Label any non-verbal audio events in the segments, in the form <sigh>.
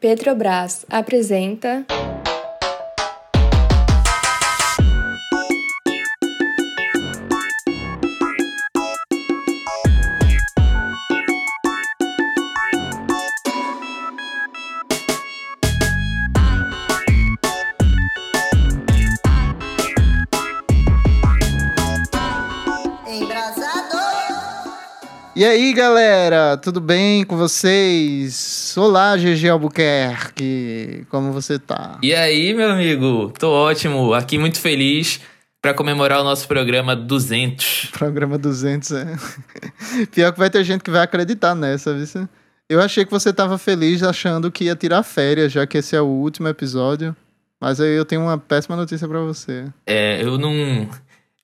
Petrobras apresenta. E aí, galera, tudo bem com vocês? Olá, GG Albuquerque, como você tá? E aí, meu amigo? Tô ótimo, aqui muito feliz para comemorar o nosso programa 200. Programa 200, é. <laughs> Pior que vai ter gente que vai acreditar nessa, viu? Eu achei que você tava feliz achando que ia tirar férias, já que esse é o último episódio. Mas aí eu tenho uma péssima notícia para você. É, eu não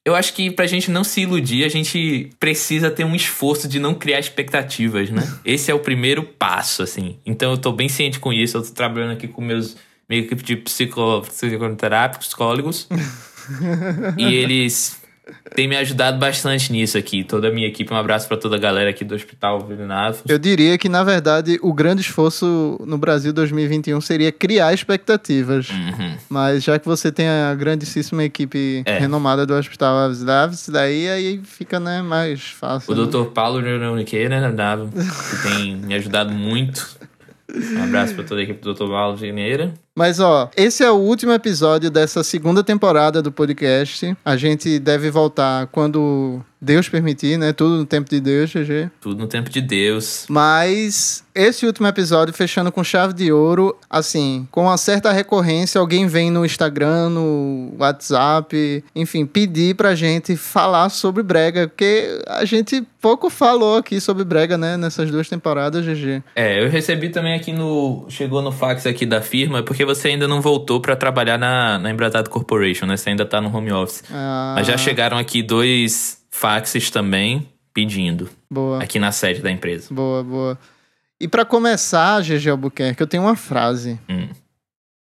eu acho que pra gente não se iludir, a gente precisa ter um esforço de não criar expectativas, né? <laughs> Esse é o primeiro passo, assim. Então eu tô bem ciente com isso. Eu tô trabalhando aqui com meus minha equipe de psico, psicoterápicos, psicólogos. <laughs> e eles tem me ajudado bastante nisso aqui. Toda a minha equipe, um abraço para toda a galera aqui do Hospital Velinavos. Eu diria que, na verdade, o grande esforço no Brasil 2021 seria criar expectativas. Uhum. Mas já que você tem a grandíssima equipe é. renomada do Hospital Velinavos, daí aí fica né, mais fácil. O né? Dr. Paulo Neuroniqueira, né, que tem me ajudado muito. Um abraço para toda a equipe do Dr. Paulo Geneira. Mas ó, esse é o último episódio dessa segunda temporada do podcast. A gente deve voltar quando Deus permitir, né? Tudo no tempo de Deus, GG. Tudo no tempo de Deus. Mas esse último episódio, fechando com chave de ouro, assim, com uma certa recorrência, alguém vem no Instagram, no WhatsApp, enfim, pedir pra gente falar sobre brega, porque a gente pouco falou aqui sobre brega, né? Nessas duas temporadas, GG. É, eu recebi também aqui no. Chegou no fax aqui da firma, porque você ainda não voltou para trabalhar na, na Embrasado Corporation, né? Você ainda tá no home office. Ah. Mas já chegaram aqui dois faxes também pedindo. Boa. Aqui na sede da empresa. Boa, boa. E para começar, GG Albuquerque, eu tenho uma frase. Hum.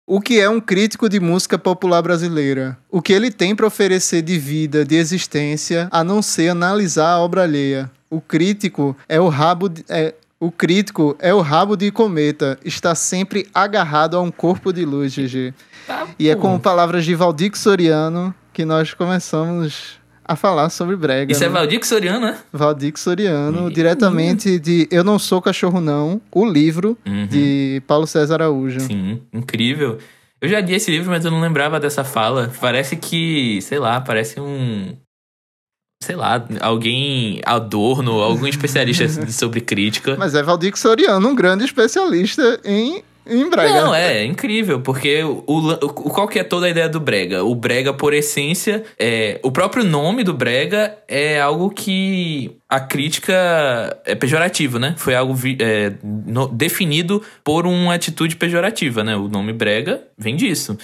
O que é um crítico de música popular brasileira? O que ele tem para oferecer de vida, de existência, a não ser analisar a obra alheia? O crítico é o rabo de, é, o crítico é o rabo de cometa, está sempre agarrado a um corpo de luz, GG. Tá e é com palavras de Valdir Soriano que nós começamos a falar sobre brega. Isso né? é Valdir Soriano, né? Valdir Soriano, Uhum. diretamente de Eu Não Sou Cachorro Não, o livro Uhum. de Paulo César Araújo. Sim, incrível. Eu já li esse livro, mas eu não lembrava dessa fala. Parece que, sei lá, parece um. Sei lá, alguém Adorno, algum especialista <laughs> sobre crítica. Mas é Valdir Soriano, um grande especialista em, em brega. Não, é, é incrível, porque o, o, qual que é toda a ideia do brega? O brega, por essência, é o próprio nome do brega é algo que a crítica é pejorativo, né? Foi algo vi- é, no- definido por uma atitude pejorativa, né? O nome brega vem disso.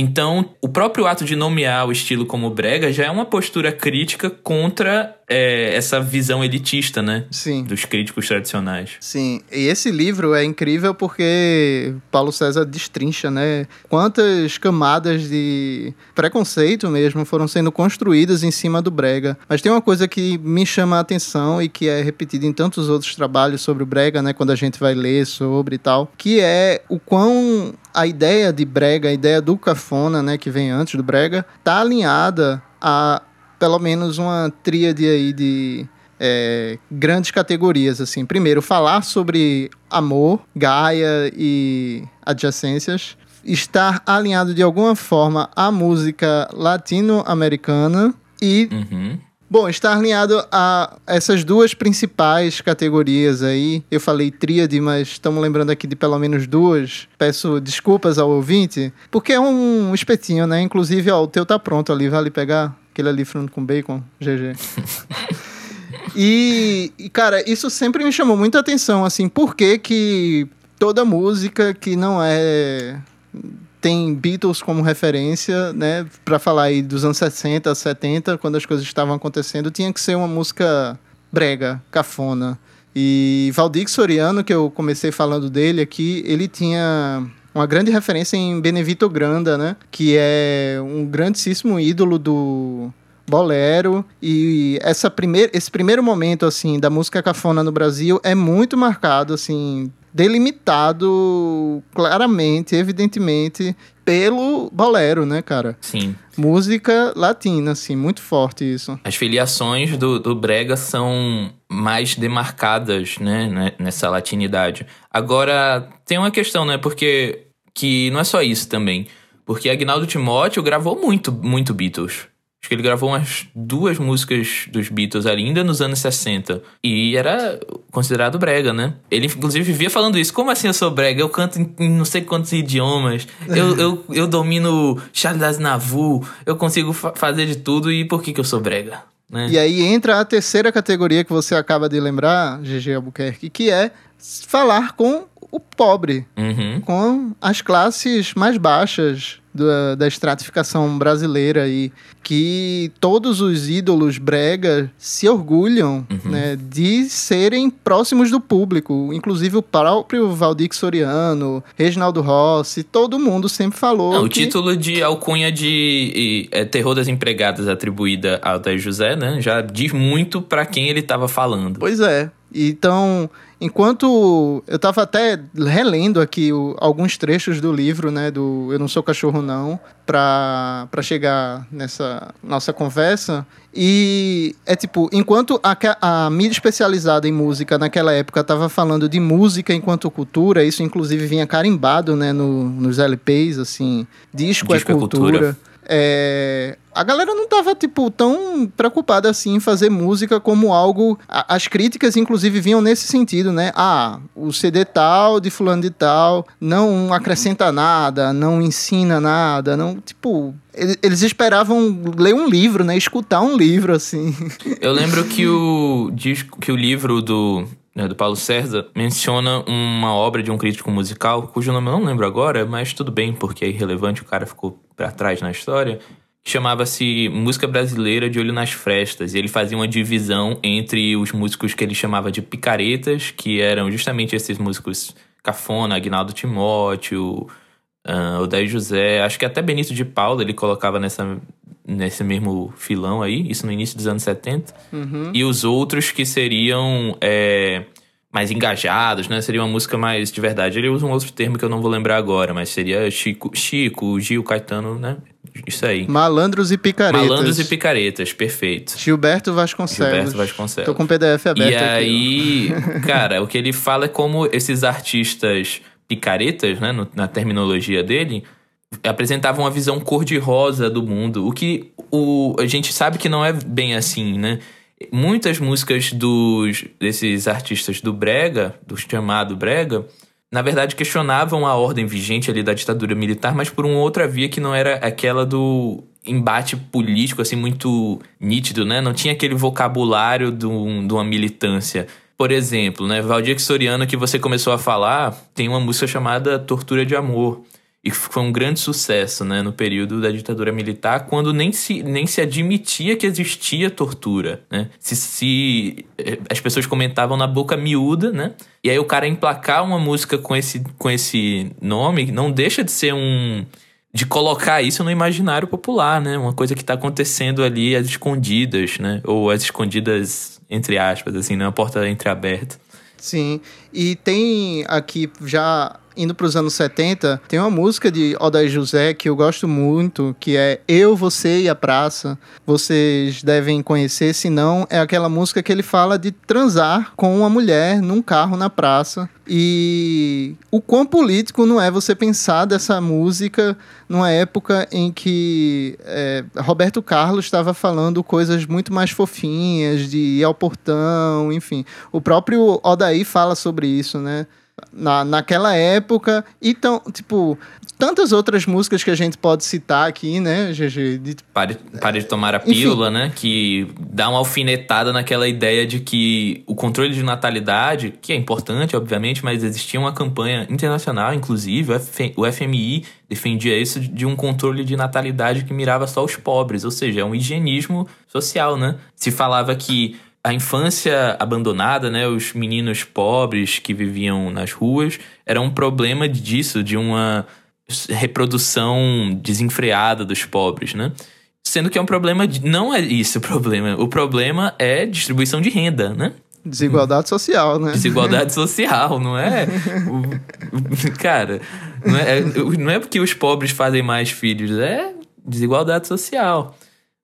Então, o próprio ato de nomear o estilo como brega já é uma postura crítica contra é, essa visão elitista, né? Sim. Dos críticos tradicionais. Sim, e esse livro é incrível porque Paulo César destrincha, né? Quantas camadas de preconceito mesmo foram sendo construídas em cima do Brega. Mas tem uma coisa que me chama a atenção e que é repetida em tantos outros trabalhos sobre o Brega, né? Quando a gente vai ler sobre e tal, que é o quão a ideia de Brega, a ideia do cafona, né? Que vem antes do Brega, tá alinhada a pelo menos uma tríade aí de é, grandes categorias, assim. Primeiro, falar sobre amor, Gaia e adjacências. Estar alinhado de alguma forma à música latino-americana e, Uhum. bom, estar alinhado a essas duas principais categorias aí. Eu falei tríade, mas estamos lembrando aqui de pelo menos duas. Peço desculpas ao ouvinte, porque é um espetinho, né? Inclusive, ó, o teu tá pronto ali, vale pegar aquele ali frango com bacon, GG. E, e, cara, isso sempre me chamou muita atenção, assim, por que que toda música que não é... Tem Beatles como referência, né? Pra falar aí dos anos 60, 70, quando as coisas estavam acontecendo, tinha que ser uma música brega, cafona. E Valdir Soriano, que eu comecei falando dele aqui, ele tinha uma grande referência em Benevito Granda, né? Que é um grandíssimo ídolo do bolero e essa primeir, esse primeiro momento assim da música cafona no Brasil é muito marcado assim delimitado claramente, evidentemente, pelo bolero, né, cara? Sim. Música latina, assim, muito forte isso. As filiações do, do Brega são mais demarcadas, né, nessa latinidade. Agora, tem uma questão, né, porque que não é só isso também. Porque Agnaldo Timóteo gravou muito, muito Beatles. Acho que ele gravou umas duas músicas dos Beatles ainda nos anos 60. E era considerado brega, né? Ele, inclusive, vivia falando isso. Como assim eu sou brega? Eu canto em, não sei quantos idiomas. Eu, <laughs> eu, eu domino Charles Aznavour. Eu consigo fa fazer de tudo. E por que, que eu sou brega? Né? E aí entra a terceira categoria que você acaba de lembrar, GG Albuquerque, que é falar com o pobre, uhum. com as classes mais baixas da, da estratificação brasileira e que todos os ídolos brega se orgulham uhum. né, de serem próximos do público. Inclusive o próprio Valdir Soriano, Reginaldo Rossi, todo mundo sempre falou. Não, que... O título de alcunha de é, Terror das Empregadas atribuída ao Altair José, né? Já diz muito para quem ele estava falando. Pois é. Então, enquanto eu estava até relendo aqui o, alguns trechos do livro, né, do Eu Não Sou Cachorro Não, para chegar nessa nossa conversa, e é tipo, enquanto a, a mídia especializada em música naquela época estava falando de música enquanto cultura, isso inclusive vinha carimbado, né, no, nos LPs, assim, disco, disco é cultura. É cultura. É, a galera não tava, tipo, tão preocupada assim em fazer música como algo. As críticas, inclusive, vinham nesse sentido, né? Ah, o CD tal, de fulano de tal, não acrescenta nada, não ensina nada, não. Tipo, eles esperavam ler um livro, né? Escutar um livro, assim. <laughs> Eu lembro que o, que o livro do, né, do Paulo César menciona uma obra de um crítico musical, cujo nome eu não lembro agora, mas tudo bem, porque é irrelevante, o cara ficou para trás na história, que chamava-se Música Brasileira de Olho nas Frestas. E ele fazia uma divisão entre os músicos que ele chamava de picaretas, que eram justamente esses músicos Cafona, Agnaldo Timóteo, uh, Odair José, acho que até Benito de Paula ele colocava nessa, nesse mesmo filão aí, isso no início dos anos 70. Uhum. E os outros que seriam é, mais engajados, né? Seria uma música mais de verdade. Ele usa um outro termo que eu não vou lembrar agora, mas seria Chico, Chico Gil, Caetano, né? Isso aí. Malandros e picaretas. Malandros e picaretas, perfeito. Gilberto Vasconcelos. Gilberto Vasconcelos. Tô com o PDF aberto E aqui, aí, cara, o que ele fala é como esses artistas picaretas, né, no, na terminologia dele, apresentavam uma visão cor-de-rosa do mundo, o que o, a gente sabe que não é bem assim, né? Muitas músicas dos desses artistas do brega, do chamado brega, na verdade questionavam a ordem vigente ali da ditadura militar, mas por uma outra via que não era aquela do embate político assim muito nítido, né? Não tinha aquele vocabulário de uma militância. Por exemplo, né, Valdir Soriano que você começou a falar, tem uma música chamada Tortura de Amor e foi um grande sucesso né, no período da ditadura militar, quando nem se, nem se admitia que existia tortura. Né? Se, se eh, as pessoas comentavam na boca miúda, né? E aí o cara emplacar uma música com esse, com esse nome não deixa de ser um. de colocar isso no imaginário popular, né? Uma coisa que está acontecendo ali às escondidas, né? Ou às escondidas, entre aspas, assim, né? Uma porta entreaberta. Sim. E tem aqui já indo para os anos 70, tem uma música de Odair José que eu gosto muito, que é Eu, Você e a Praça. Vocês devem conhecer, se não, é aquela música que ele fala de transar com uma mulher num carro na praça. E o quão político não é você pensar dessa música numa época em que é, Roberto Carlos estava falando coisas muito mais fofinhas, de ir ao portão, enfim. O próprio Odaí fala sobre isso, né? Na, naquela época. Então, tipo, tantas outras músicas que a gente pode citar aqui, né, GG? De... Pare, pare de tomar a pílula, Enfim. né? Que dá uma alfinetada naquela ideia de que o controle de natalidade, que é importante, obviamente, mas existia uma campanha internacional, inclusive, o FMI defendia isso de um controle de natalidade que mirava só os pobres, ou seja, é um higienismo social, né? Se falava que a infância abandonada, né, os meninos pobres que viviam nas ruas, era um problema disso, de uma reprodução desenfreada dos pobres, né? Sendo que é um problema de, não é isso o problema. O problema é distribuição de renda, né? Desigualdade social, né? Desigualdade social, não é? <laughs> cara, não é, não é porque os pobres fazem mais filhos, é desigualdade social.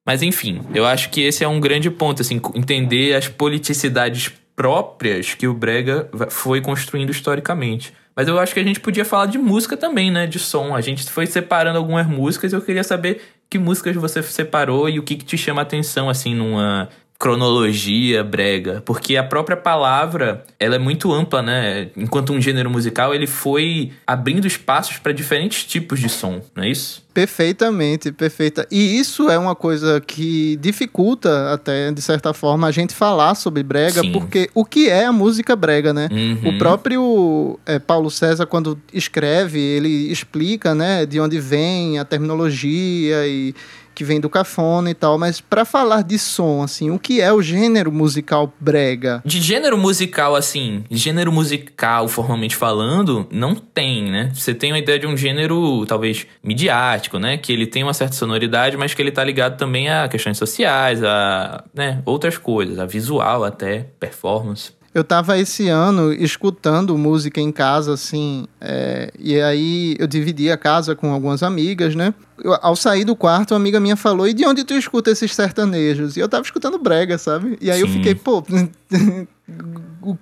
Mas enfim, eu acho que esse é um grande ponto, assim, entender as politicidades próprias que o Brega foi construindo historicamente. Mas eu acho que a gente podia falar de música também, né? De som. A gente foi separando algumas músicas. Eu queria saber que músicas você separou e o que, que te chama a atenção, assim, numa cronologia brega, porque a própria palavra, ela é muito ampla, né? Enquanto um gênero musical, ele foi abrindo espaços para diferentes tipos de som, não é isso? Perfeitamente, perfeita. E isso é uma coisa que dificulta até, de certa forma, a gente falar sobre brega, Sim. porque o que é a música brega, né? Uhum. O próprio é, Paulo César, quando escreve, ele explica, né, de onde vem a terminologia e que vem do cafona e tal, mas para falar de som, assim, o que é o gênero musical brega? De gênero musical, assim, gênero musical, formalmente falando, não tem, né? Você tem uma ideia de um gênero, talvez, midiático, né? Que ele tem uma certa sonoridade, mas que ele tá ligado também a questões sociais, a, né, outras coisas, a visual até, performance. Eu tava esse ano escutando música em casa, assim, é, e aí eu dividi a casa com algumas amigas, né? Eu, ao sair do quarto, uma amiga minha falou: E de onde tu escuta esses sertanejos? E eu tava escutando brega, sabe? E aí Sim. eu fiquei, pô, <laughs>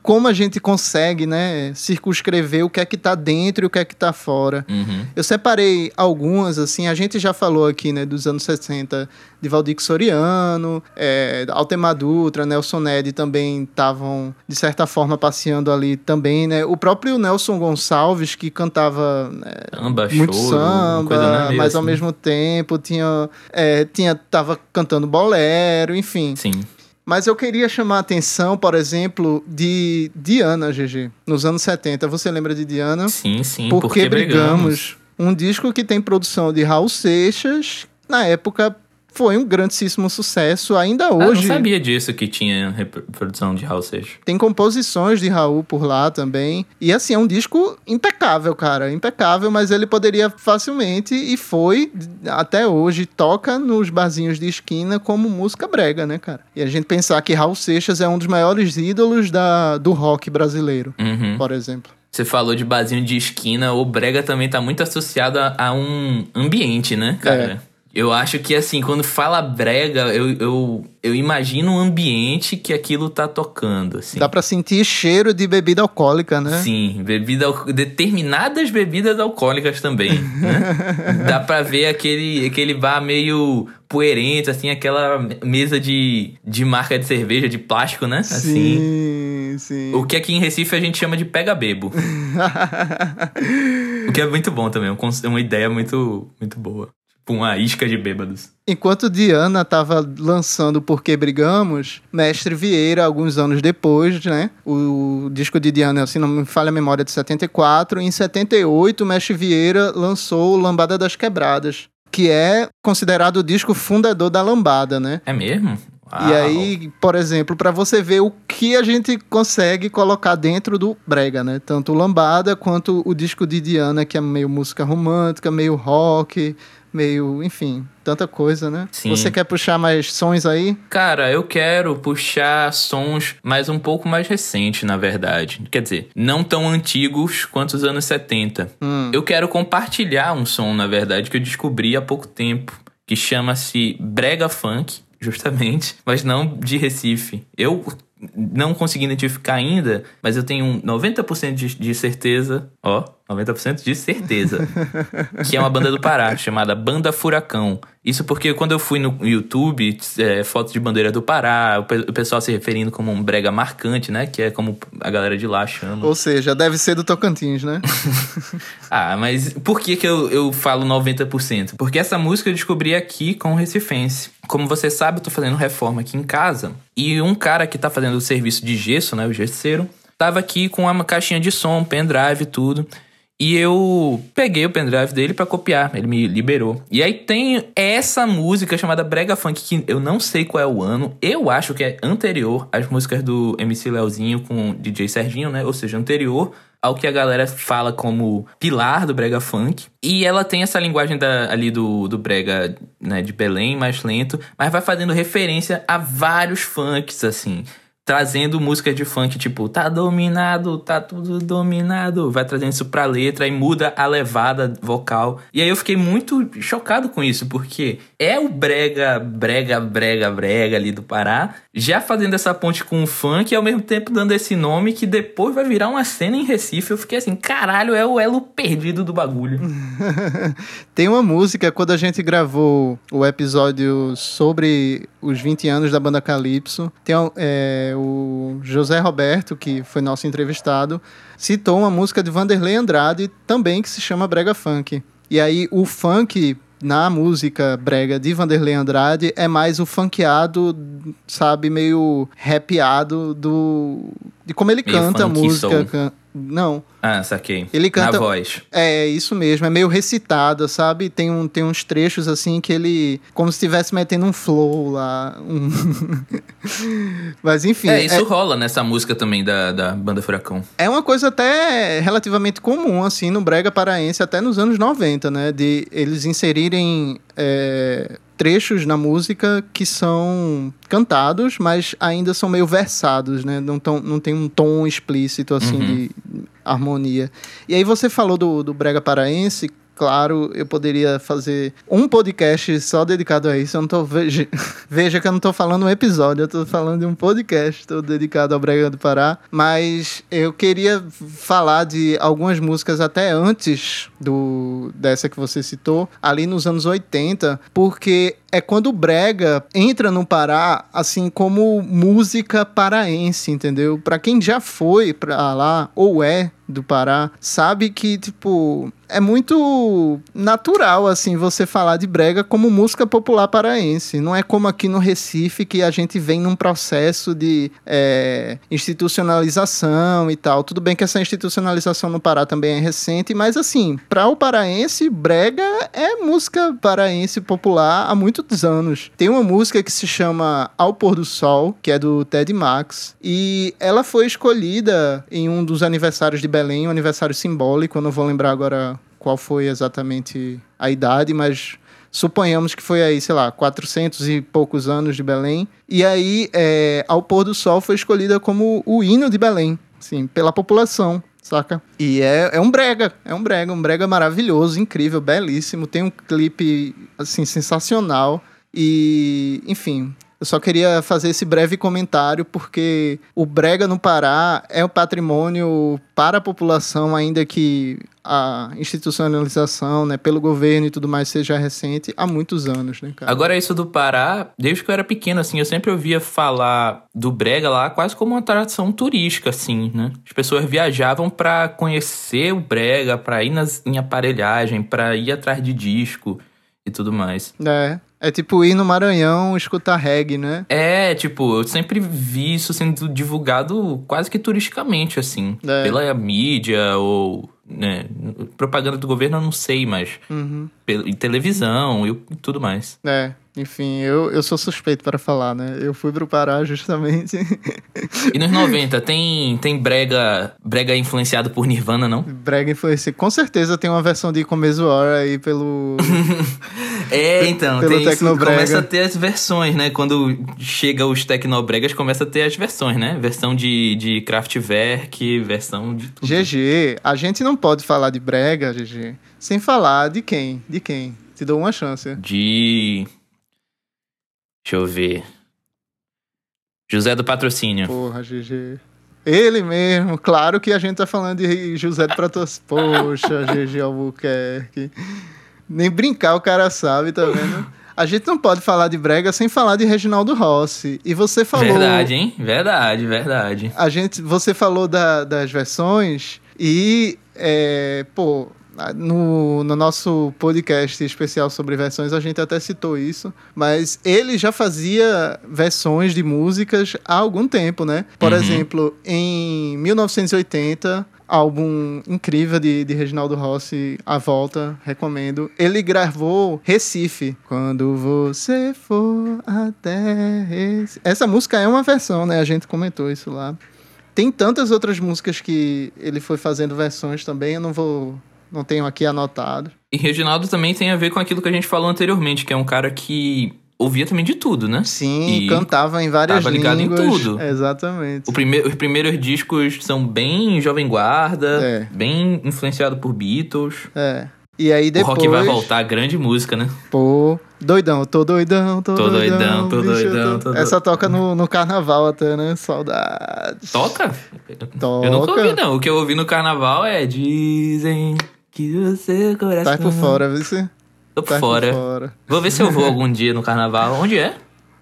como a gente consegue, né, circunscrever o que é que tá dentro e o que é que tá fora. Uhum. Eu separei algumas, assim, a gente já falou aqui, né, dos anos 60, de Valdir Soriano, é, Altemar Dutra, Nelson Ned também estavam, de certa forma, passeando ali também, né, o próprio Nelson Gonçalves, que cantava né, samba, muito choro, samba, mas ao assim. mesmo tempo tinha, é, tinha, tava cantando bolero, enfim. Sim. Mas eu queria chamar a atenção, por exemplo, de Diana, GG. Nos anos 70. Você lembra de Diana? Sim, sim. Porque, porque brigamos. brigamos. Um disco que tem produção de Raul Seixas. Na época, foi um grandíssimo sucesso ainda hoje. Ah, não sabia disso que tinha reprodução de Raul Seixas. Tem composições de Raul por lá também. E assim, é um disco impecável, cara. Impecável, mas ele poderia facilmente e foi até hoje toca nos barzinhos de esquina como música brega, né, cara? E a gente pensar que Raul Seixas é um dos maiores ídolos da, do rock brasileiro, uhum. por exemplo. Você falou de barzinho de esquina, o brega também tá muito associado a, a um ambiente, né, cara? É. Eu acho que, assim, quando fala brega, eu, eu, eu imagino um ambiente que aquilo tá tocando, assim. Dá pra sentir cheiro de bebida alcoólica, né? Sim, bebida, determinadas bebidas alcoólicas também, né? <laughs> Dá pra ver aquele, aquele bar meio poerento, assim, aquela mesa de, de marca de cerveja, de plástico, né? Assim. Sim, sim. O que aqui em Recife a gente chama de pega-bebo. <laughs> o que é muito bom também, uma ideia muito, muito boa. Tipo, uma isca de bêbados. Enquanto Diana estava lançando Por Que Brigamos, Mestre Vieira, alguns anos depois, né? O disco de Diana, assim, não me falha a memória, de 74. Em 78, Mestre Vieira lançou Lambada das Quebradas, que é considerado o disco fundador da lambada, né? É mesmo? Uau. E aí, por exemplo, para você ver o que a gente consegue colocar dentro do brega, né? Tanto o lambada quanto o disco de Diana, que é meio música romântica, meio rock, meio, enfim, tanta coisa, né? Sim. Você quer puxar mais sons aí? Cara, eu quero puxar sons mais um pouco mais recentes, na verdade. Quer dizer, não tão antigos quanto os anos 70. Hum. Eu quero compartilhar um som, na verdade, que eu descobri há pouco tempo, que chama-se Brega Funk <laughs> justamente, mas não de Recife. Eu não consegui identificar ainda, mas eu tenho 90% de, de certeza, ó, 90% de certeza, que é uma banda do Pará, <laughs> chamada Banda Furacão. Isso porque quando eu fui no YouTube, é, fotos de bandeira do Pará, o, pessoal se referindo como um brega marcante, né? Que é como a galera de lá chama. Ou seja, deve ser do Tocantins, né? <laughs> ah, mas por que, que eu, eu falo 90%? Porque essa música eu descobri aqui com o Recifense. Como você sabe, eu tô fazendo reforma aqui em casa. E um cara que tá fazendo o serviço de gesso, né? O gesseiro, tava aqui com uma caixinha de som, pendrive e tudo. E eu peguei o pendrive dele para copiar, ele me liberou. E aí tem essa música chamada Brega Funk, que eu não sei qual é o ano, eu acho que é anterior às músicas do MC Leozinho com DJ Serginho, né? Ou seja, anterior ao que a galera fala como pilar do brega funk. E ela tem essa linguagem da, ali do, do brega né, de Belém, mais lento, mas vai fazendo referência a vários funks, assim trazendo música de funk, tipo, tá dominado, tá tudo dominado. Vai trazendo isso pra letra e muda a levada vocal. E aí eu fiquei muito chocado com isso, porque é o brega, brega, brega, brega ali do Pará, já fazendo essa ponte com o funk e ao mesmo tempo dando esse nome que depois vai virar uma cena em Recife. Eu fiquei assim, caralho, é o elo perdido do bagulho. <laughs> Tem uma música, quando a gente gravou o episódio sobre os 20 anos da banda Calypso, tem é, o José Roberto, que foi nosso entrevistado, citou uma música de Vanderlei Andrade também que se chama Brega Funk. E aí o funk na música brega de Vanderlei Andrade é mais o funkeado, sabe, meio rapeado do de como ele meio canta a música. Can... Não. Ah, saquei. Ele canta. Na voz. É, isso mesmo. É meio recitado, sabe? Tem, um, tem uns trechos assim que ele. Como se estivesse metendo um flow lá. Um... <laughs> Mas enfim. É, isso é... rola nessa música também da, da Banda Furacão. É uma coisa até relativamente comum, assim, no Brega Paraense, até nos anos 90, né? De eles inserirem. É, trechos na música que são cantados, mas ainda são meio versados, né? Não, tão, não tem um tom explícito, assim, uhum. de harmonia. E aí você falou do, do Brega Paraense, claro, eu poderia fazer um podcast só dedicado a isso. Eu não tô veja, <laughs> veja que eu não estou falando um episódio, eu estou falando de um podcast todo dedicado ao Brega do Pará, mas eu queria falar de algumas músicas até antes do dessa que você citou, ali nos anos 80, porque é quando o brega entra no Pará assim como música paraense, entendeu? Para quem já foi para lá ou é do Pará, sabe que tipo é muito natural assim você falar de brega como música popular paraense. Não é como aqui no Recife que a gente vem num processo de é, institucionalização e tal. Tudo bem que essa institucionalização no Pará também é recente, mas assim, para o paraense, brega é música paraense popular há muitos anos. Tem uma música que se chama Ao Pôr do Sol, que é do Ted Max, e ela foi escolhida em um dos aniversários de Belém, um aniversário simbólico, eu não vou lembrar agora qual foi exatamente a idade, mas suponhamos que foi aí, sei lá, 400 e poucos anos de Belém. E aí, é, Ao Pôr do Sol foi escolhida como o hino de Belém, sim, pela população, saca? E é, é um brega, é um brega, um brega maravilhoso, incrível, belíssimo. Tem um clipe, assim, sensacional. E, enfim, eu só queria fazer esse breve comentário porque o Brega no Pará é um patrimônio para a população, ainda que a institucionalização, né, pelo governo e tudo mais seja recente há muitos anos, né, cara? Agora isso do Pará, desde que eu era pequeno, assim, eu sempre ouvia falar do Brega lá quase como uma atração turística, assim, né? As pessoas viajavam para conhecer o Brega, para ir nas, em aparelhagem, para ir atrás de disco e tudo mais. É. É tipo ir no Maranhão escutar reggae, né? É, tipo, eu sempre vi isso sendo divulgado quase que turisticamente, assim. É. Pela mídia ou né, propaganda do governo eu não sei, mas uhum. em televisão e tudo mais. É, enfim, eu, eu sou suspeito para falar, né? Eu fui pro Pará <laughs> justamente. E nos 90, tem, tem brega brega influenciado por Nirvana, não? Brega influenciado. Com certeza tem uma versão de War aí pelo. <laughs> é, então, pelo tem isso, começa a ter as versões, né? Quando chega os Tecnobregas, começa a ter as versões, né? Versão de, de Kraftwerk, versão de tudo. GG, a gente não pode falar de brega, GG, sem falar de quem? De quem? Te dou uma chance. De. Deixa eu ver. José do Patrocínio. Porra, GG. Ele mesmo, claro que a gente tá falando de José do Patrocínio. Poxa, <laughs> GG Albuquerque. Nem brincar o cara sabe, tá vendo? A gente não pode falar de Brega sem falar de Reginaldo Rossi. E você falou. Verdade, hein? Verdade, verdade. A gente, você falou da, das versões e, é, pô, no, no nosso podcast especial sobre versões, a gente até citou isso, mas ele já fazia versões de músicas há algum tempo, né? Por uhum. exemplo, em 1980, álbum incrível de, de Reginaldo Rossi, A Volta, recomendo. Ele gravou Recife. Quando você for até Recife. Essa música é uma versão, né? A gente comentou isso lá. Tem tantas outras músicas que ele foi fazendo versões também, eu não vou não tenho aqui anotado. E Reginaldo também tem a ver com aquilo que a gente falou anteriormente, que é um cara que ouvia também de tudo, né? Sim, E cantava em várias tava ligado em línguas. tudo. Exatamente. O os primeiros discos são bem Jovem Guarda, É. bem influenciado por Beatles. É. E aí O depois. Rock vai voltar, grande música, né? Pô, doidão, tô doidão, tô, Tô doidão, tô bicho, doidão, tô Essa toca no, no carnaval até, né? Saudades. Toca? Toca. Eu nunca ouvi, não. O que eu ouvi no carnaval é Dizem que o seu coração... Tá por fora, viu? Tô por Tá fora. por fora. Vou ver se eu vou algum dia no carnaval. Onde é?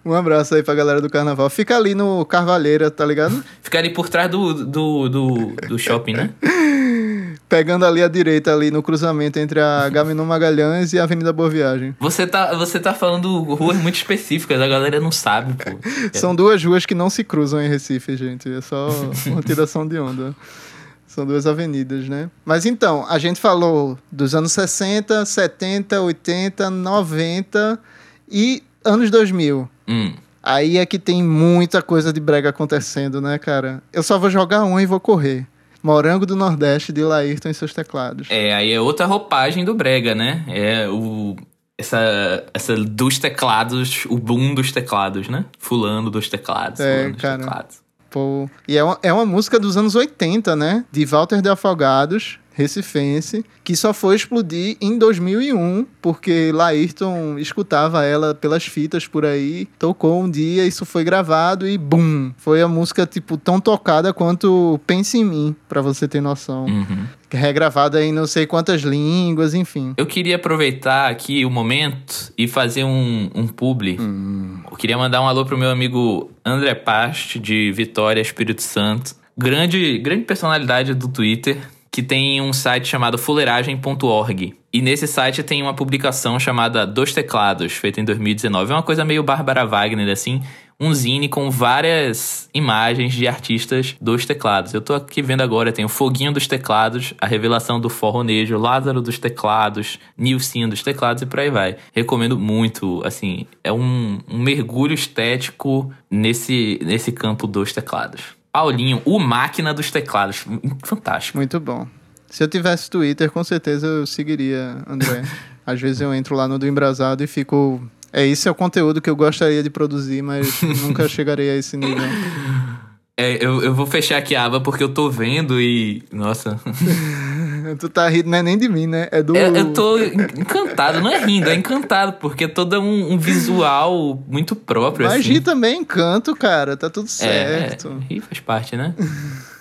Um abraço aí pra galera do carnaval. Fica ali no Carvalheira, tá ligado? Fica ali por trás do, do, do, do shopping, né? <laughs> Pegando ali à direita, ali no cruzamento entre a Gaminon Magalhães e a Avenida Boa Viagem. Você tá, você tá falando ruas muito específicas, a galera não sabe, pô. São duas ruas que não se cruzam em Recife, gente. É só uma tiração de onda. São duas avenidas, né? Mas então, a gente falou dos anos 60, 70, 80, 90 e anos 2000. Hum. Aí é que tem muita coisa de brega acontecendo, né, cara? Eu só vou jogar um e vou correr. Morango do Nordeste de Laírton e seus teclados. É, aí é outra roupagem do Brega, né? É o. Essa, essa dos teclados, o boom dos teclados, né? Fulano dos teclados. É, fulano dos cara. teclados. Pô. E é uma, é uma música dos anos 80, né? De Walter de Afogados, recifense, que só foi explodir em 2001, porque Laírton escutava ela pelas fitas por aí, tocou um dia, isso foi gravado e bum! Foi a música, tipo, tão tocada quanto Pense em Mim, pra você ter noção. Uhum. Regravada em não sei quantas línguas, enfim. Eu queria aproveitar aqui o momento e fazer um, um publi. Hum. Eu queria mandar um alô pro meu amigo André Past, de Vitória, Espírito Santo. Grande, grande personalidade do Twitter, que tem um site chamado fuleiragem.org. E nesse site tem uma publicação chamada Dos Teclados, feita em 2019. É uma coisa meio Bárbara Wagner, assim. Um zine com várias imagens de artistas dos teclados. Eu tô aqui vendo agora, tem o Foguinho dos Teclados, a Revelação do Forronejo, Lázaro dos Teclados, Nilcinho dos Teclados e por aí vai. Recomendo muito, assim, é um, um mergulho estético nesse, nesse campo dos teclados. Paulinho, o máquina dos teclados. Fantástico. Muito bom. Se eu tivesse Twitter, com certeza eu seguiria, André. <laughs> Às vezes eu entro lá no do Embrasado e fico. É, esse é o conteúdo que eu gostaria de produzir, mas <laughs> nunca chegarei a esse nível. É, eu, eu vou fechar aqui a aba porque eu tô vendo e. Nossa. <laughs> <laughs> tu tá rindo, não é nem de mim, né? É do. Eu, eu tô encantado, não é rindo, é encantado, porque é todo um, um visual muito próprio. Mas assim. rir também é encanto, cara. Tá tudo É, certo. rir faz parte, né? <laughs>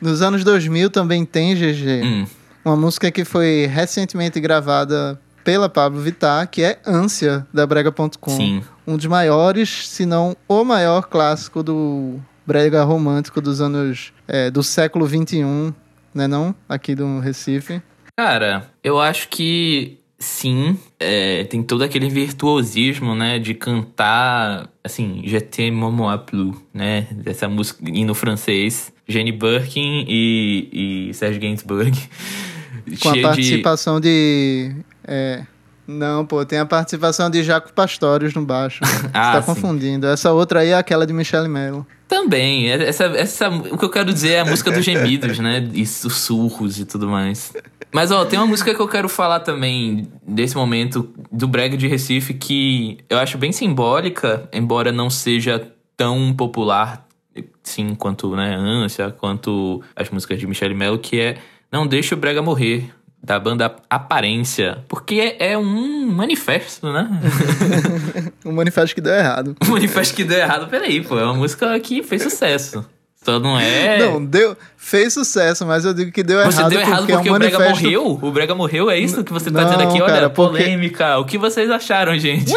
Nos anos 2000 também tem, GG, Hum. uma música que foi recentemente gravada pela Pablo Vittar, que é Ânsia, da Brega.com. Sim. um dos maiores, se não o maior clássico do brega romântico dos anos é, do século 21, né não? Aqui do Recife. Cara, eu acho que sim, é, tem todo aquele virtuosismo, né, de cantar, assim, Je t'aime moi plus, né, dessa música no francês, Jenny Birkin e, e Serge Gainsbourg. Com a cheio de... participação de. é, não, pô, tem a participação de Jaco Pastorius no baixo. <laughs> Você Ah, tá sim. confundindo. Essa outra aí é aquela de Michele Mello. Também, essa, essa, o que eu quero dizer é a música dos gemidos, né, e sussurros e tudo mais. Mas, ó, tem uma música que eu quero falar também desse momento do Brega de Recife que eu acho bem simbólica, embora não seja tão popular, sim, quanto, né, Ânsia, quanto as músicas de Michele Mello, que é Não Deixe o Brega Morrer, da banda Aparência. Porque é, é um manifesto, né? <laughs> Um manifesto que deu errado. um manifesto que deu errado, peraí, pô, é uma música que fez sucesso. Só não é... Não, deu, fez sucesso, mas eu digo que deu Você errado deu errado porque, porque, é um o Brega manifesto... morreu? O Brega morreu? É isso que você tá Não, dizendo aqui? Olha, cara, porque- polêmica. O que vocês acharam, gente?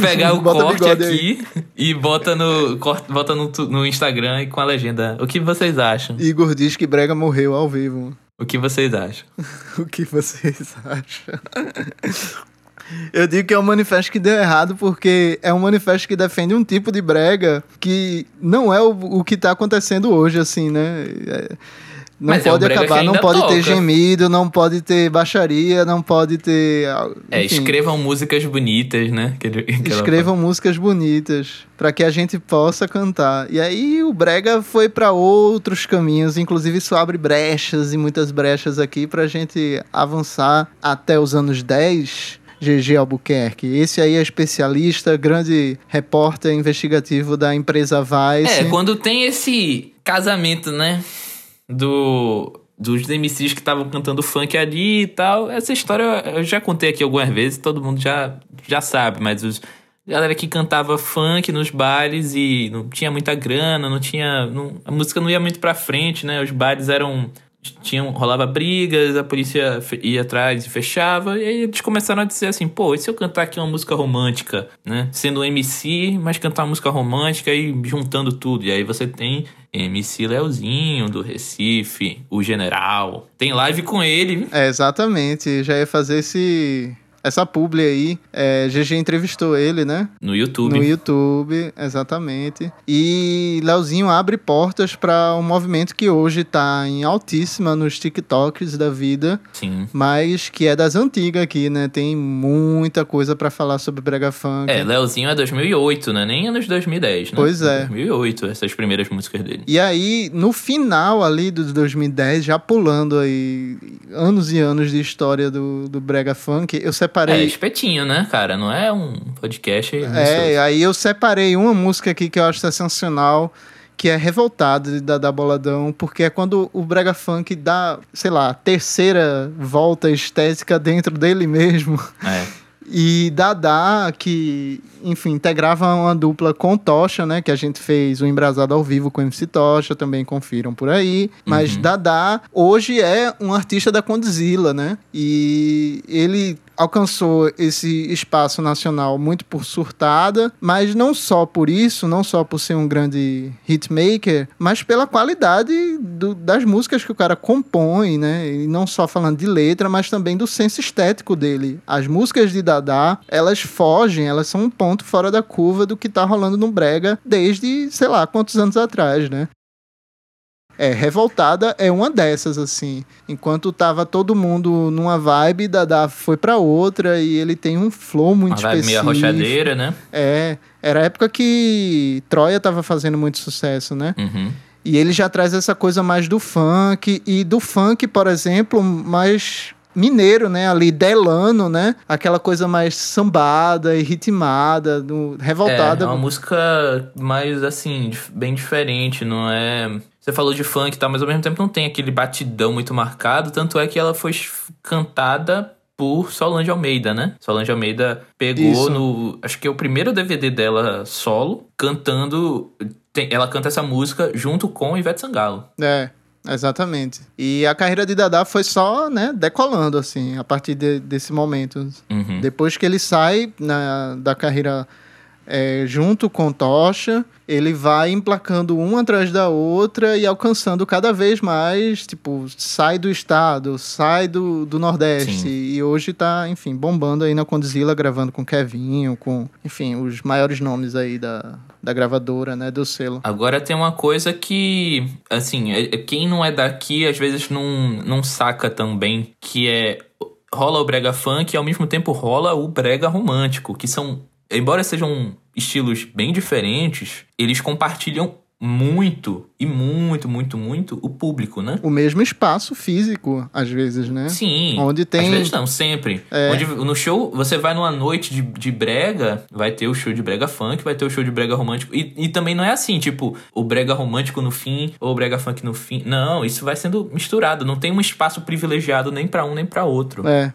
Pegar o <laughs> Bota corte aqui e bota no, corta, bota no, no Instagram e com a legenda. O que vocês acham? Igor diz que Brega morreu ao vivo. O que vocês acham? <laughs> O que vocês acham? Eu digo que é um manifesto que deu errado porque é um manifesto que defende um tipo de brega que não é o, o que tá acontecendo hoje, assim, né? É, não Mas é pode brega que acabar, não pode ter toca. gemido, não pode ter baixaria, não pode ter. É, enfim, escrevam músicas bonitas, né? Que que ela Escrevam músicas bonitas para que a gente possa cantar. E aí o brega foi para outros caminhos, inclusive isso abre brechas e muitas brechas aqui pra gente avançar até os anos 10. GG Albuquerque. Esse aí é especialista, grande repórter investigativo da empresa Vice. É, quando tem esse casamento, né? Do dos MCs que estavam cantando funk ali e tal. Essa história eu já contei aqui algumas vezes, todo mundo já, já sabe, mas os galera que cantava funk nos bailes e não tinha muita grana, não tinha. Não, a música não ia muito pra frente, né? Os bailes eram. Tinham, rolava brigas, a polícia ia atrás e fechava, e aí eles começaram a dizer assim: pô, e se eu cantar aqui uma música romântica, né? Sendo um MC, mas cantar música romântica e juntando tudo. E aí você tem MC Leozinho do Recife, o General. Tem live com ele. É, exatamente. Já ia fazer esse essa publi aí, é, GG entrevistou ele, né? No YouTube. No YouTube, exatamente. E Leozinho abre portas para um movimento que hoje tá em altíssima nos TikToks da vida. Sim. Mas que é das antigas aqui, né? Tem muita coisa para falar sobre brega funk. É, Leozinho é 2008, né? Nem anos 2010, né? Pois é. 2008, essas primeiras músicas dele. E aí, no final ali do 2010, já pulando aí anos e anos de história do, do brega funk, eu separei separei. É espetinho, né, cara? Não é um podcast. É, aí eu separei uma música aqui que eu acho sensacional que é Revoltado da, da Boladão, porque é quando o Brega Funk dá, sei lá, terceira volta estética dentro dele mesmo. É. <laughs> E Dadá, que, enfim, integrava uma dupla com Tocha, né? Que a gente fez o Embrasado ao vivo com o MC Tocha, também confiram por aí. Mas uhum. Dadá hoje é um artista da Condzilla, né? E ele alcançou esse espaço nacional muito por surtada, mas não só por isso, não só por ser um grande hitmaker, mas pela qualidade do, das músicas que o cara compõe, né? E não só falando de letra, mas também do senso estético dele. As músicas de Dada, elas fogem, elas são um ponto fora da curva do que tá rolando no brega desde, sei lá, quantos anos atrás, né? É, Revoltada é uma dessas, assim. Enquanto tava todo mundo numa vibe, Dada foi para outra e ele tem um flow muito uma específico. Meio arrochadeira, né? É. Era a época que Troia tava fazendo muito sucesso, né? Uhum. E ele já traz essa coisa mais do funk. E do funk, por exemplo, mais mineiro, né? Ali, Delano, né? Aquela coisa mais sambada e ritmada, do, revoltada. É, uma música mais, assim, bem diferente, não é... Você falou de funk e tal, mas ao mesmo tempo não tem aquele batidão muito marcado, tanto é que ela foi cantada por Solange Almeida, né? Solange Almeida pegou Isso. no. Acho que é o primeiro DVD dela solo, cantando. Tem, ela canta essa música junto com Ivete Sangalo. É. Exatamente. E a carreira de Dada foi só, né, decolando, assim, a partir de, desse momento. Uhum. Depois que ele sai na, da carreira é, junto com Tocha, ele vai emplacando uma atrás da outra e alcançando cada vez mais, tipo, sai do estado, sai do, do Nordeste. Sim. E hoje tá, enfim, bombando aí na Condzilla, gravando com Kevinho, com, enfim, os maiores nomes aí da, da gravadora, né, do selo. Agora tem uma coisa que, assim, é, é, quem não é daqui às vezes não, não saca também, que é rola o brega funk e ao mesmo tempo rola o brega romântico, que são embora sejam estilos bem diferentes, eles compartilham muito e muito, muito, muito o público, né? O mesmo espaço físico, às vezes, né? Sim. Onde tem. Às vezes não, sempre. É. Onde, no show, você vai numa noite de, de brega, vai ter o show de brega funk, vai ter o show de brega romântico. E, e também não é assim, tipo, o brega romântico no fim ou o brega funk no fim. Não, isso vai sendo misturado. Não tem um espaço privilegiado nem para um nem para outro. É.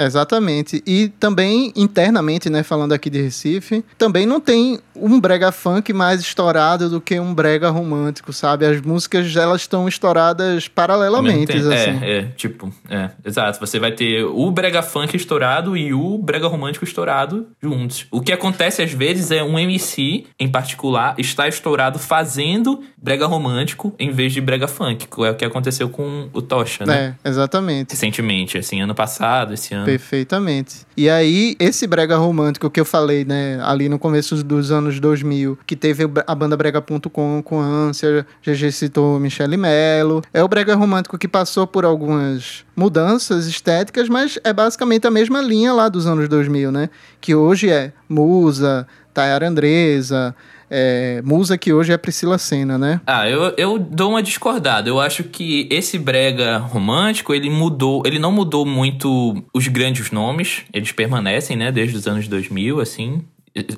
Exatamente. E também internamente, né, falando aqui de Recife, também não tem um brega funk mais estourado do que um brega romântico, sabe? As músicas elas estão estouradas paralelamente, assim. É, é, tipo, é, exato. Você vai ter o brega funk estourado e o brega romântico estourado juntos. O que acontece às vezes é um MC em particular está estourado fazendo brega romântico em vez de brega funk, que é o que aconteceu com o Tocha, né? É, exatamente. Recentemente, assim, ano passado, esse ano. Perfeitamente. E aí, esse brega romântico que eu falei, né, ali no começo dos anos 2000, que teve a banda brega.com com ânsia, GG citou Michele Mello, é o brega romântico que passou por algumas mudanças estéticas, mas é basicamente a mesma linha lá dos anos 2000, né? Que hoje é Musa, Tayara Andresa, é, musa que hoje é Priscila Senna, né? Ah, eu, eu dou uma discordada. Eu acho que esse brega romântico, ele mudou, ele não mudou muito os grandes nomes, eles permanecem, né, desde os anos 2000, assim,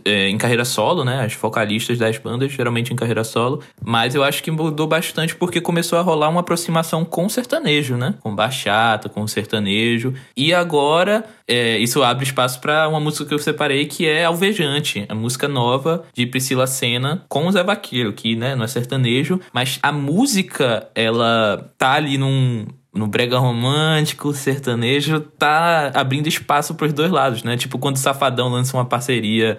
é, em carreira solo, né? As vocalistas das bandas, geralmente em carreira solo. Mas eu acho que mudou bastante porque começou a rolar uma aproximação com sertanejo, né? Com bachata, com sertanejo. E agora, é, isso abre espaço para uma música que eu separei que é Alvejante, a música nova de Priscila Senna com o Zé Vaqueiro, que né, não é sertanejo, mas a música, ela tá ali num no brega romântico, sertanejo, tá abrindo espaço pros dois lados, né? Tipo, quando o Safadão lança uma parceria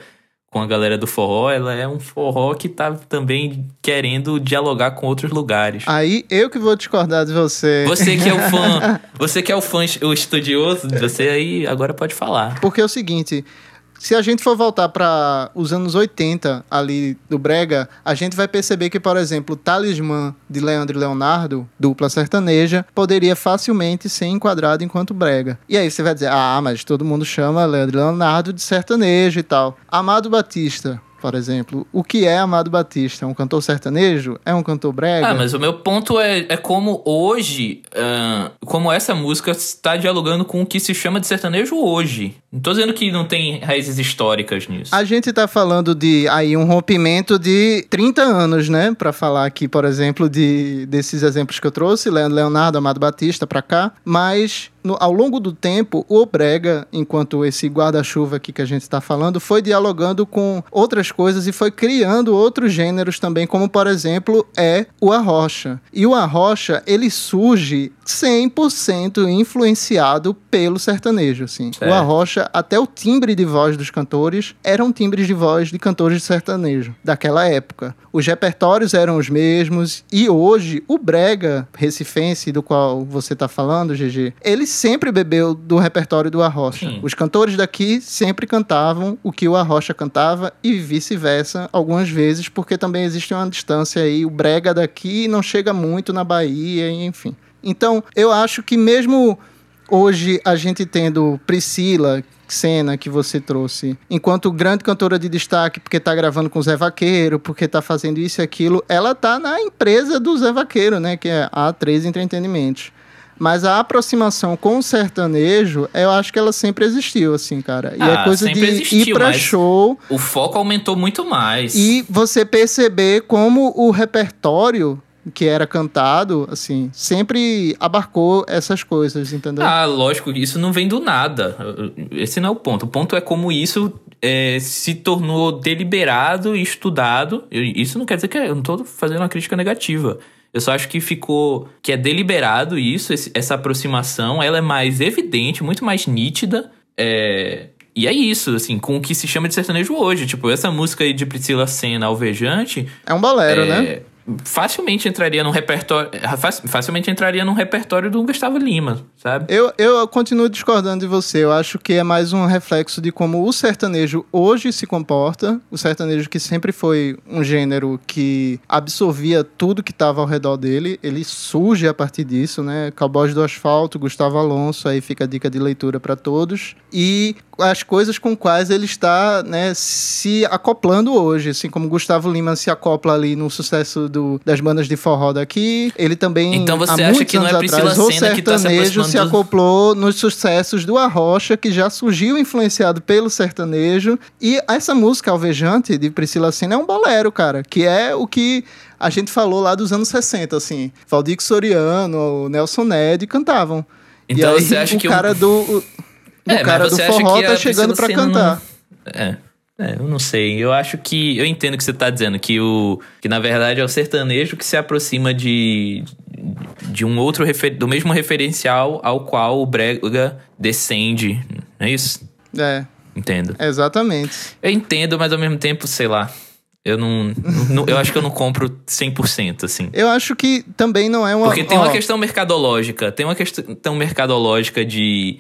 com a galera do forró, ela é um forró que tá também querendo dialogar com outros lugares. Aí eu que vou discordar de você. Você que é o fã, <laughs> você que é o fã, o estudioso, você aí agora pode falar. Porque é o seguinte, se a gente for voltar para os anos 80 ali do Brega, a gente vai perceber que, por exemplo, Talismã de Leandro e Leonardo, dupla sertaneja, poderia facilmente ser enquadrado enquanto Brega. E aí você vai dizer, ah, mas todo mundo chama Leandro e Leonardo de sertanejo e tal. Amado Batista, por exemplo. O que é Amado Batista? É um cantor sertanejo? É um cantor brega? Ah, mas o meu ponto é, é como hoje, uh, como essa música está dialogando com o que se chama de sertanejo hoje. Não tô dizendo que não tem raízes históricas nisso. A gente tá falando de aí um rompimento de 30 anos, né? Para falar aqui, por exemplo, de desses exemplos que eu trouxe, Leonardo, Amado Batista para cá, mas no, ao longo do tempo, o Brega, enquanto esse guarda-chuva aqui que a gente está falando, foi dialogando com outras coisas e foi criando outros gêneros também, como por exemplo é o Arrocha. E o Arrocha, ele surge 100% influenciado pelo sertanejo, assim. O Arrocha, até o timbre de voz dos cantores eram timbres de voz de cantores de sertanejo daquela época. Os repertórios eram os mesmos e hoje o brega recifense do qual você está falando, GG, ele sempre bebeu do repertório do Arrocha. Sim. Os cantores daqui sempre cantavam o que o Arrocha cantava e vice-versa algumas vezes, porque também existe uma distância aí, o brega daqui não chega muito na Bahia, enfim. Então, eu acho que mesmo hoje a gente tendo Priscila, cena que você trouxe, enquanto grande cantora de destaque, porque tá gravando com o Zé Vaqueiro, porque tá fazendo isso e aquilo, ela tá na empresa do Zé Vaqueiro, né, que é a A3 Entretenimentos. Mas a aproximação com o sertanejo, eu acho que ela sempre existiu, assim, cara. E é ah, é coisa de existiu, ir pra show. O foco aumentou muito mais. E você perceber como o repertório que era cantado, assim, sempre abarcou essas coisas, entendeu? Ah, lógico, isso não vem do nada. Esse não é o ponto. O ponto é como isso é, se tornou deliberado e estudado. Isso não quer dizer que eu não estou fazendo uma crítica negativa. Eu só acho que ficou. que é deliberado isso, esse, essa aproximação. Ela é mais evidente, muito mais nítida. É, e é isso, assim, com o que se chama de sertanejo hoje. Tipo, essa música aí de Priscila Senna, Alvejante. É um bolero, é, né? Facilmente entraria num repertório. Facilmente entraria num repertório do Gustavo Lima, sabe? Eu, eu continuo discordando de você. Eu acho que é mais um reflexo de como o sertanejo hoje se comporta. O sertanejo que sempre foi um gênero que absorvia tudo que estava ao redor dele. Ele surge a partir disso, né? Cowboys do Asfalto, Gustavo Alonso, aí fica a dica de leitura para todos. E as coisas com quais ele está né, se acoplando hoje, assim como Gustavo Lima se acopla ali no sucesso do, das bandas de forró daqui. Ele também, então você há acha que não é Priscila atrás, Senna que tá se, se acoplou nos sucessos do Arrocha, que já surgiu influenciado pelo sertanejo. E essa música Alvejante, de Priscila Senna, é um bolero, cara, que é o que a gente falou lá dos anos 60, assim. Valdir Soriano, Nelson Ned cantavam. Então e aí, você acha o que cara o... do... O é, cara do forró tá chegando para cantar. Não... É. É, eu não sei. Eu acho que. Eu entendo o que você tá dizendo, que o. Que na verdade é o sertanejo que se aproxima de. De um outro. Refer, do mesmo referencial ao qual o Brega descende. Não é isso? É. Entendo. Exatamente. Eu entendo, mas ao mesmo tempo, sei lá. Eu não, não, Eu acho que eu não compro 100%, assim. Eu acho que também não é uma. Porque tem uma questão mercadológica. Tem uma questão mercadológica de.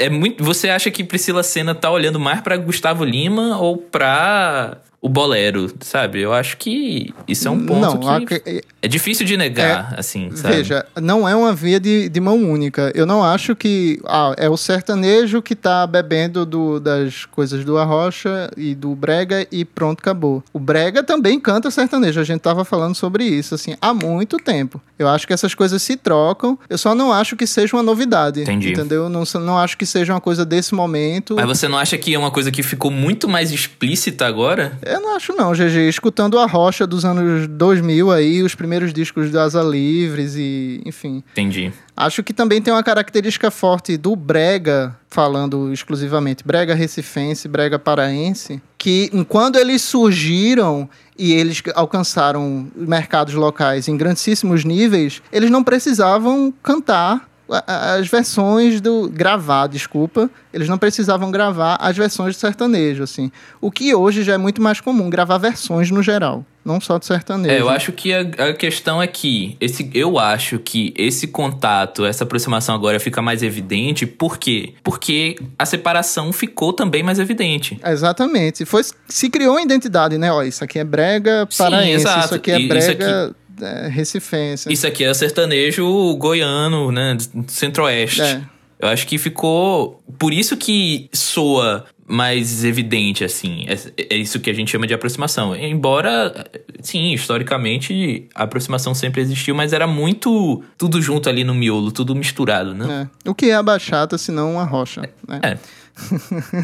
É muito. Você acha que Priscila Senna tá olhando mais para Gustavo Lima ou pra o bolero, sabe? Eu acho que isso é um ponto não, que a... é difícil de negar, é, assim, sabe? Veja, não é uma via de, de mão única. Eu não acho que ah, é o sertanejo que tá bebendo do, das coisas do Arrocha e do Brega e pronto, acabou. O Brega também canta sertanejo, a gente tava falando sobre isso, assim, há muito tempo. Eu acho que essas coisas se trocam, eu só não acho que seja uma novidade. Entendi. Entendeu? Não, não acho que seja uma coisa desse momento. Mas você não acha que é uma coisa que ficou muito mais explícita agora? Eu não acho não, GG. Escutando a Rocha dos anos 2000 aí, os primeiros discos do Asa Livres e, enfim. Entendi. Acho que também tem uma característica forte do brega, falando exclusivamente brega recifense, brega paraense, que quando eles surgiram e eles alcançaram mercados locais em grandíssimos níveis, eles não precisavam cantar as versões do gravar, desculpa, eles não precisavam gravar as versões de sertanejo, assim. O que hoje já é muito mais comum, gravar versões no geral, não só de sertanejo. É, eu acho que a, a, questão é que esse, eu acho que esse contato, essa aproximação agora fica mais evidente, por quê? Porque a separação ficou também mais evidente. Exatamente. Foi se criou uma identidade, né? Ó, isso aqui é brega paraense, Sim, isso aqui é brega é, recifense. Isso aqui é sertanejo goiano, né? Centro-Oeste. É. Eu acho que ficou. Por isso que soa mais evidente, assim. É, é, isso que a gente chama de aproximação. Embora, sim, historicamente, a aproximação sempre existiu, mas era muito tudo junto ali no miolo, tudo misturado, né? É. O que é a bachata, se não uma rocha? Né? É.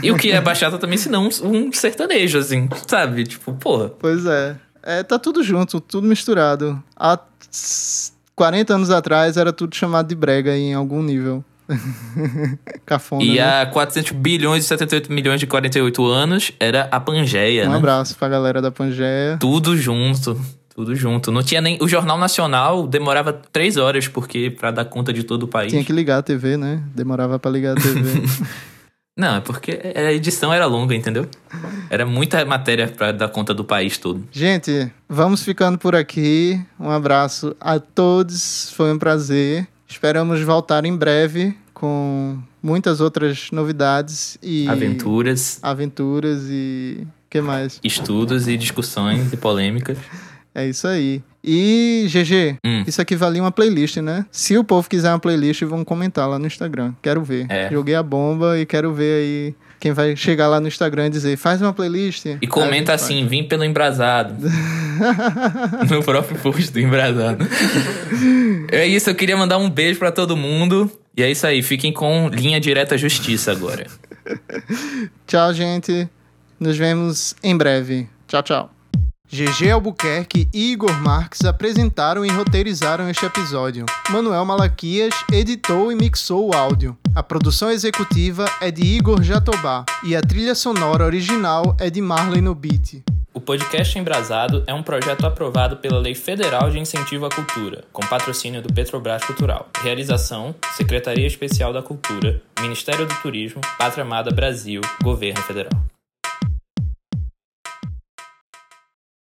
e o que é a bachata também, se não um sertanejo, assim, sabe? Tipo, porra. Pois é. É, tá tudo junto, tudo misturado. Há 40 anos atrás era tudo chamado de brega em algum nível. <laughs> Cafona. E né? há 400 bilhões e 78 milhões de 48 anos era a Pangeia, um né? abraço pra galera da Pangeia. Tudo junto. Tudo junto. Não tinha nem. O Jornal Nacional demorava três horas porque para dar conta de todo o país. Tinha que ligar a TV, né? Demorava para ligar a TV. <laughs> Não, é porque a edição era longa, entendeu? Era muita matéria para dar conta do país todo. Gente, vamos ficando por aqui. Um abraço a todos. Foi um prazer. Esperamos voltar em breve com muitas outras novidades e aventuras. Aventuras e que mais? Estudos e discussões e polêmicas. É isso aí. E, GG, hum. isso aqui valia uma playlist, né? Se o povo quiser uma playlist, vão comentar lá no Instagram. Quero ver. É. Joguei a bomba e quero ver aí quem vai chegar lá no Instagram e dizer, faz uma playlist. E comenta assim, vim pelo embrasado. <laughs> no próprio post do embrasado. é isso, eu queria mandar um beijo para todo mundo. E é isso aí, fiquem com linha direta justiça agora. <laughs> tchau, gente. Nos vemos em breve. Tchau, tchau. GG Albuquerque e Igor Marques apresentaram e roteirizaram este episódio. Manuel Malaquias editou e mixou o áudio. A produção executiva é de Igor Jatobá e a trilha sonora original é de Marley no Beat. O podcast Embrasado é um projeto aprovado pela Lei Federal de Incentivo à Cultura, com patrocínio do Petrobras Cultural. Realização: Secretaria Especial da Cultura, Ministério do Turismo, Pátria Amada Brasil, Governo Federal.